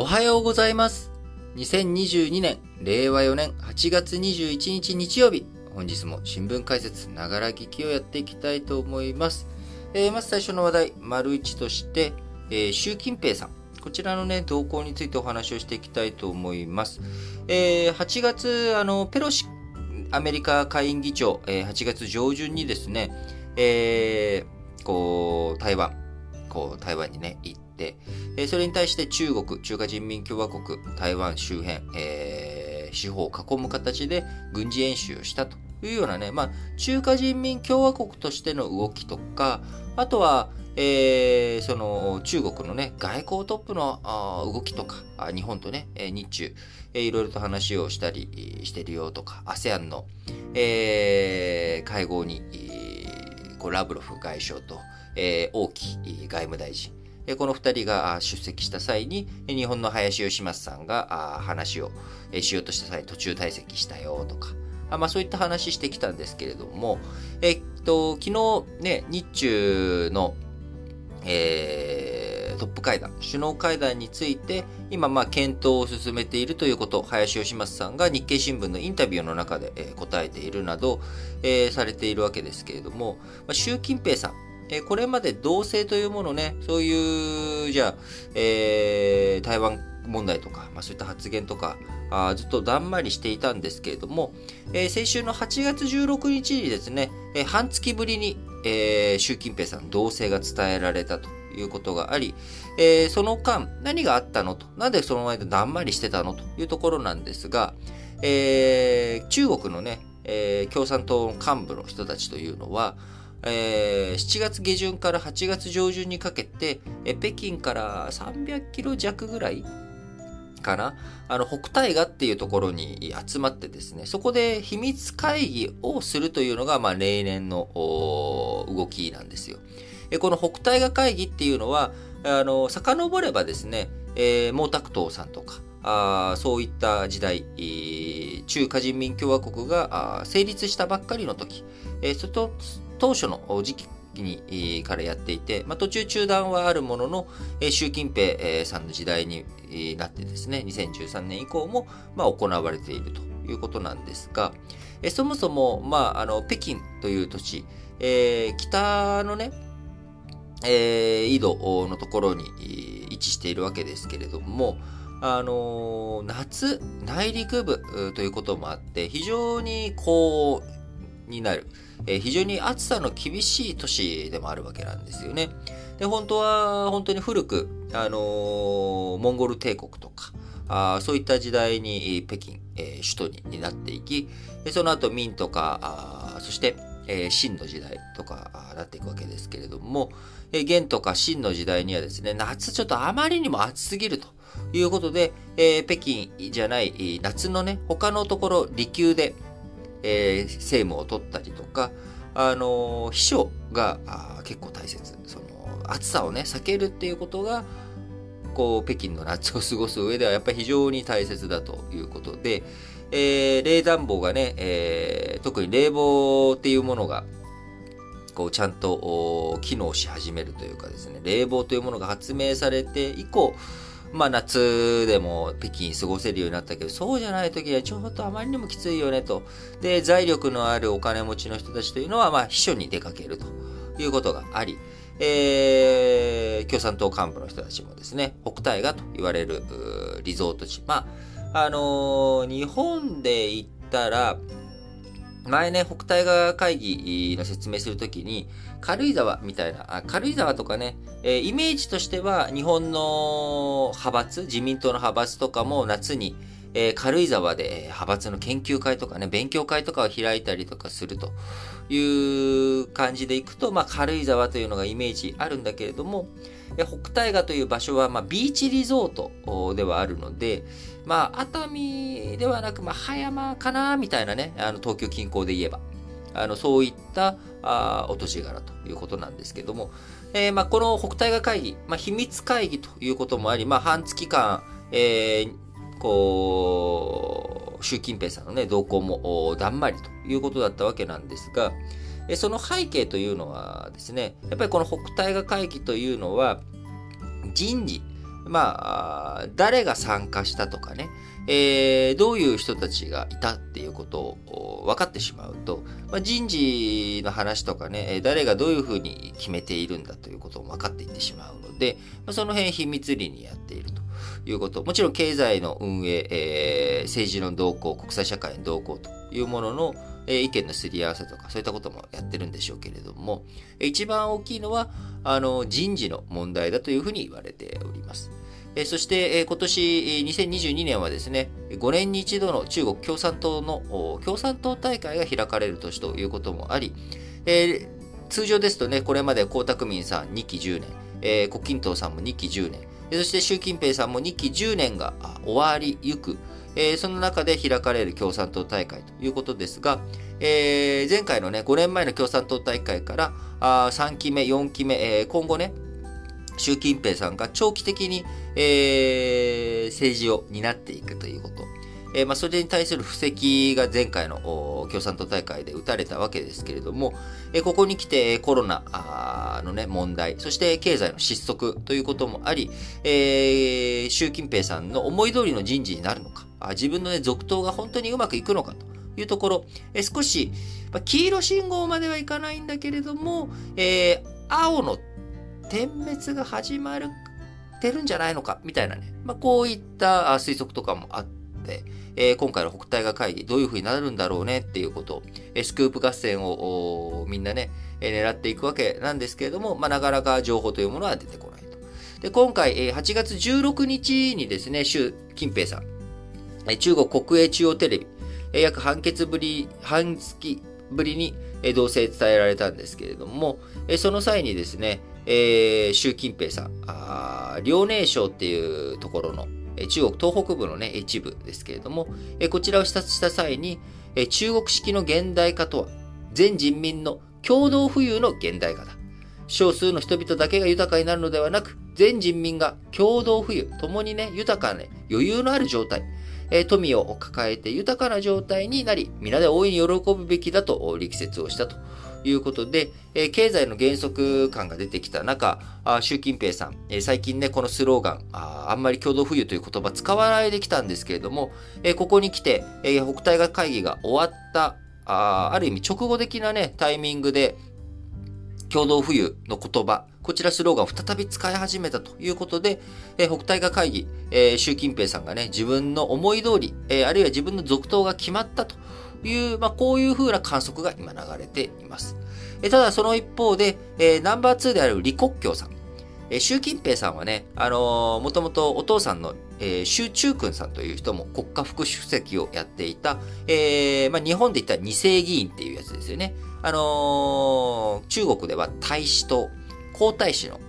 おはようございます。2022年、令和4年8月21日日曜日、本日も新聞解説、ながら聞きをやっていきたいと思います。えーまず最初の話題、丸一として、えー習近平さん。こちらのね、動向についてお話をしていきたいと思います。えー8月、あの、ペロシアメリカ下院議長、えー8月上旬にですね、えーこう、台湾、こう、台湾にね、行って、えーそれに対して中国、中華人民共和国、台湾周辺、えー四方を囲む形で軍事演習をしたというようなね、まあ、中華人民共和国としての動きとか、あとは、えーその中国のね、外交トップのあ動きとか、あ日本とね、日中、えーいろいろと話をしたりしてるよとか、ASEAN の、えー会合に、えーこうラブロフ外相と、えー王毅外務大臣、この二人が出席した際に、日本の林芳正さんが話をしようとした際途中退席したよとか、まあ、そういった話してきたんですけれども、えっと、昨日ね、日中の、えートップ会談、首脳会談について、今、まあ、検討を進めているということを、林芳正さんが日経新聞のインタビューの中で、え答えているなど、えーされているわけですけれども、まあ、習近平さん、えこれまで同性というものね、そういう、じゃあ、えー台湾問題とか、まあ、そういった発言とか、あずっとだんまりしていたんですけれども、えー先週の8月16日にですね、えー半月ぶりに、えー習近平さん同性が伝えられたということがあり、えーその間何があったのと、なんでその間だんまりしてたのというところなんですが、えー中国のね、えー共産党幹部の人たちというのは、えー7月下旬から8月上旬にかけて、えー北京から300キロ弱ぐらいかな？あの、北大河っていうところに集まってですね、そこで秘密会議をするというのが、まあ、例年の動きなんですよ。えこの北大河会議っていうのは、あの、遡ればですね、えー毛沢東さんとか、あそういった時代、中華人民共和国が成立したばっかりの時、えーそと当初の時期にからやっていて、まあ、途中中断はあるものの、え習近平さんの時代になってですね、2013年以降も、まあ、行われているということなんですが、えそもそも、まあ、あの、北京という土地、えー北のね、えー井戸のところに位置しているわけですけれども、あの夏、内陸部ということもあって、非常に高になる、え非常に暑さの厳しい都市でもあるわけなんですよね。で、本当は、本当に古く、あのモンゴル帝国とか、あそういった時代に北京、えー首都になっていき、その後明とか、あそして、えーの時代とかあなっていくわけですけれども、え元とか秦の時代にはですね、夏ちょっとあまりにも暑すぎるということで、えー北京じゃない夏のね、他のところ、離宮で、えー政務を取ったりとか、あの秘書が結構大切。その、暑さをね、避けるっていうことが、こう、北京の夏を過ごす上ではやっぱり非常に大切だということで、えー冷暖房がね、えー特に冷房っていうものが、こう、ちゃんと機能し始めるというかですね、冷房というものが発明されて以降、まあ夏でも北京過ごせるようになったけど、そうじゃない時はちょっとあまりにもきついよねと。で、財力のあるお金持ちの人たちというのは、まあ秘書に出かけるということがあり、えー共産党幹部の人たちもですね、北大河と言われるリゾート地。まあ、あのー日本で言ったら、前ね、北大河会議の説明するときに、軽井沢みたいな、あ軽井沢とかね、えーイメージとしては日本の派閥、自民党の派閥とかも夏に、えー軽井沢で派閥の研究会とかね、勉強会とかを開いたりとかするという感じでいくと、まあ軽井沢というのがイメージあるんだけれども、え北大河という場所は、まあビーチリゾートではあるので、まあ熱海ではなく、まあ葉山かなみたいなね、あの東京近郊で言えば。あのそういったあお土地柄ということなんですけども、えーまあ、この北大河会議、まあ、秘密会議ということもあり、まあ、半月間、えーこう、習近平さんのね、動向もだんまりということだったわけなんですが、その背景というのはですね、やっぱりこの北大河会議というのは、人事、まあ、誰が参加したとかね、えー、どういう人たちがいたっていうことを分かってしまうと、まあ、人事の話とかね、誰がどういうふうに決めているんだということも分かっていってしまうので、ま、その辺秘密裏にやっていると。いうこと。もちろん経済の運営、えー、政治の動向、国際社会の動向というものの、えー、意見のすり合わせとか、そういったこともやってるんでしょうけれども、一番大きいのは、あの、人事の問題だというふうに言われております。えそして、え今年2022年はですね、5年に一度の中国共産党の共産党大会が開かれる年ということもあり、え通常ですとね、これまで江沢民さん2期10年、え、胡錦涛さんも2期10年、そして習近平さんも2期10年が終わりゆく、えー、その中で開かれる共産党大会ということですが、えー、前回のね、5年前の共産党大会からあ3期目、4期目、えー、今後ね、習近平さんが長期的に、えー、政治を担っていくということ。えー、まあ、それに対する布石が前回の共産党大会で打たれたわけですけれども、えー、ここに来てコロナのね、問題、そして経済の失速ということもあり、えー、習近平さんの思い通りの人事になるのか、あ自分のね、続投が本当にうまくいくのかというところ、え少し、まあ、黄色信号まではいかないんだけれども、え青の点滅が始まるてるんじゃないのか、みたいなね。まあ、こういった推測とかもあって、でえー、今回の北大河会議、どういう風になるんだろうねっていうこと、えー、スクープ合戦をみんなね、えー、狙っていくわけなんですけれども、まあ、なかなか情報というものは出てこないと。で、今回、えー、8月16日にですね、習近平さん、えー、中国国営中央テレビ、えー、約半月ぶり、半月ぶりに、えー、同棲伝えられたんですけれども、えー、その際にですね、えー、習近平さん、あ遼寧省っていうところの、中国東北部のね、一部ですけれども、こちらを視察した際に、中国式の現代化とは、全人民の共同富裕の現代化だ。少数の人々だけが豊かになるのではなく、全人民が共同富裕、共にね、豊かね、余裕のある状態、え富を抱えて豊かな状態になり、皆で大いに喜ぶべきだと力説をしたということで、え経済の減速感が出てきた中、あ習近平さん、え最近ね、このスローガンあ、あんまり共同富裕という言葉使わないできたんですけれども、えここに来て、え北大学会議が終わった、あある意味直後的なね、タイミングで、共同富裕の言葉、こちらスローガンを再び使い始めたということで、え北大河会議、えー、習近平さんがね、自分の思い通り、えー、あるいは自分の続投が決まったという、まあ、こういう風な観測が今流れています。えただその一方で、えー、ナンバー2である李克強さん。えー、習近平さんはね、あのー、もともとお父さんの、えー、習中君さんという人も国家副主席をやっていた、えー、まあ、日本で言ったら二世議員っていうやつですよね。あのー、中国では大使党、皇太子の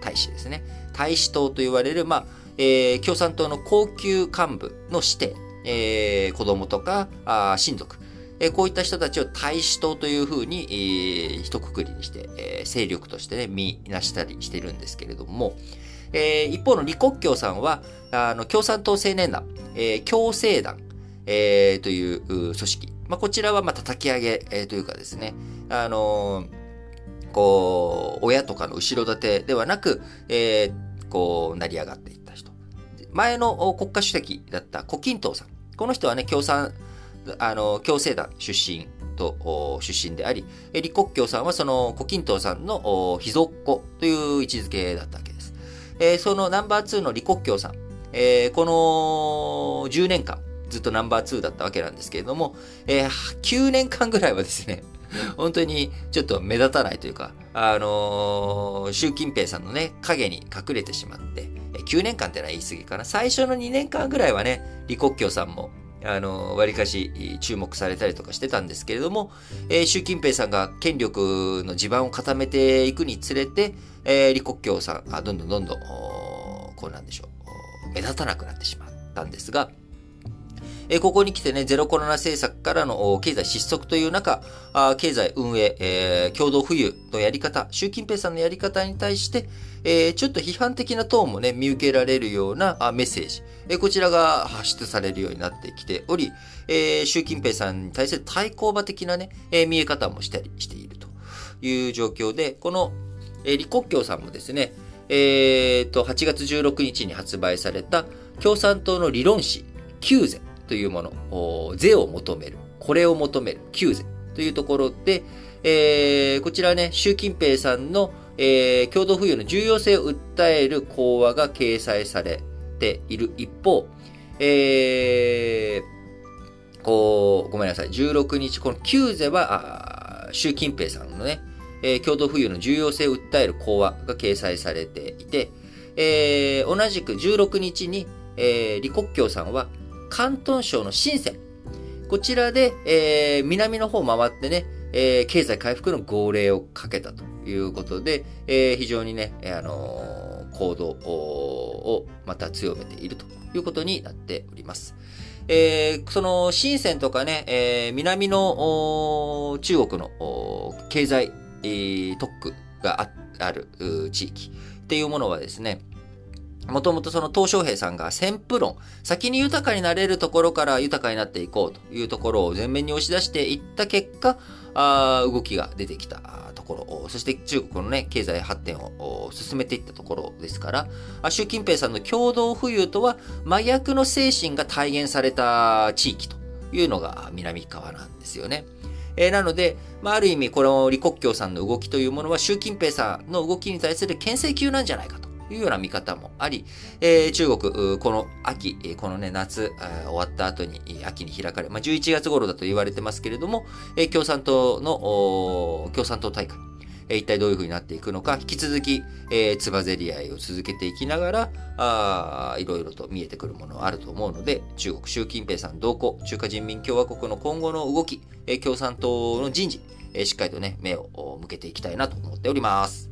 大使ですね。大使党と言われる、まあ、えー、共産党の高級幹部の指定、えー、子供とかあ親族、えー、こういった人たちを大使党というふうに、えー、一括りにして、えー、勢力としてね、見なしたりしてるんですけれども、えー、一方の李克強さんは、あの、共産党青年団、えー、共生団、えー、という組織。まあ、こちらは、まあ、叩き上げ、えー、というかですね、あのー、こう、親とかの後ろ盾ではなく、えー、こう、成り上がっていった人。前の国家主席だった胡錦涛さん。この人はね、共産、あの、共生団出身と、出身であり、李克強さんはその胡錦涛さんの秘蔵っ子という位置づけだったわけです。えー、そのナンバー2の李克強さん、えー、この10年間、ずっとナンバー2だったわけなんですけれども、えー、9年間ぐらいはですね、本当にちょっと目立たないというか、あのー、習近平さんのね、影に隠れてしまって、9年間ってのは言い過ぎかな。最初の2年間ぐらいはね、李克強さんも、あの、割かし注目されたりとかしてたんですけれども、えー、習近平さんが権力の地盤を固めていくにつれて、えー、李克強さん、あどんどんどんどん、こうなんでしょう、目立たなくなってしまったんですが、えここに来てね、ゼロコロナ政策からの経済失速という中、経済運営、えー、共同富裕のやり方、習近平さんのやり方に対して、えー、ちょっと批判的なトーンもね、見受けられるようなメッセージ、えー、こちらが発出されるようになってきており、えー、習近平さんに対する対抗馬的なね、えー、見え方もしたりしているという状況で、この、えー、李克強さんもですね、えー、と、8月16日に発売された共産党の理論誌、旧ゼというもの、税を求める、これを求める、旧ゼというところで、えー、こちらね、習近平さんの、えー、共同富裕の重要性を訴える講話が掲載されている。一方、えー、こう、ごめんなさい、16日、この旧ゼは、習近平さんのね、えー、共同富裕の重要性を訴える講話が掲載されていて、えー、同じく16日に、えー、李克強さんは、広東省の深セン、こちらで、えー、南の方を回ってね、えー、経済回復の号令をかけたということで、えー、非常にね、あのー、行動をまた強めているということになっております。えー、その、深センとかね、えー、南の中国の経済えー、特区がある地域っていうものはですね、もともとその東小平さんが先プ論、先に豊かになれるところから豊かになっていこうというところを前面に押し出していった結果、あ動きが出てきたところ、そして中国のね、経済発展を進めていったところですから、習近平さんの共同富裕とは真逆の精神が体現された地域というのが南側なんですよね。えー、なので、まあ、ある意味、この李克強さんの動きというものは、習近平さんの動きに対する牽制級なんじゃないかというような見方もあり、えー、中国、この秋、このね、夏、終わった後に、秋に開かれ、まあ、11月頃だと言われてますけれども、えー、共産党の、共産党大会、え一体どういう風になっていくのか、引き続き、えー、つばぜり合いを続けていきながら、あいろいろと見えてくるものあると思うので、中国習近平さん同行、中華人民共和国の今後の動き、えー、共産党の人事、えー、しっかりとね、目を向けていきたいなと思っております。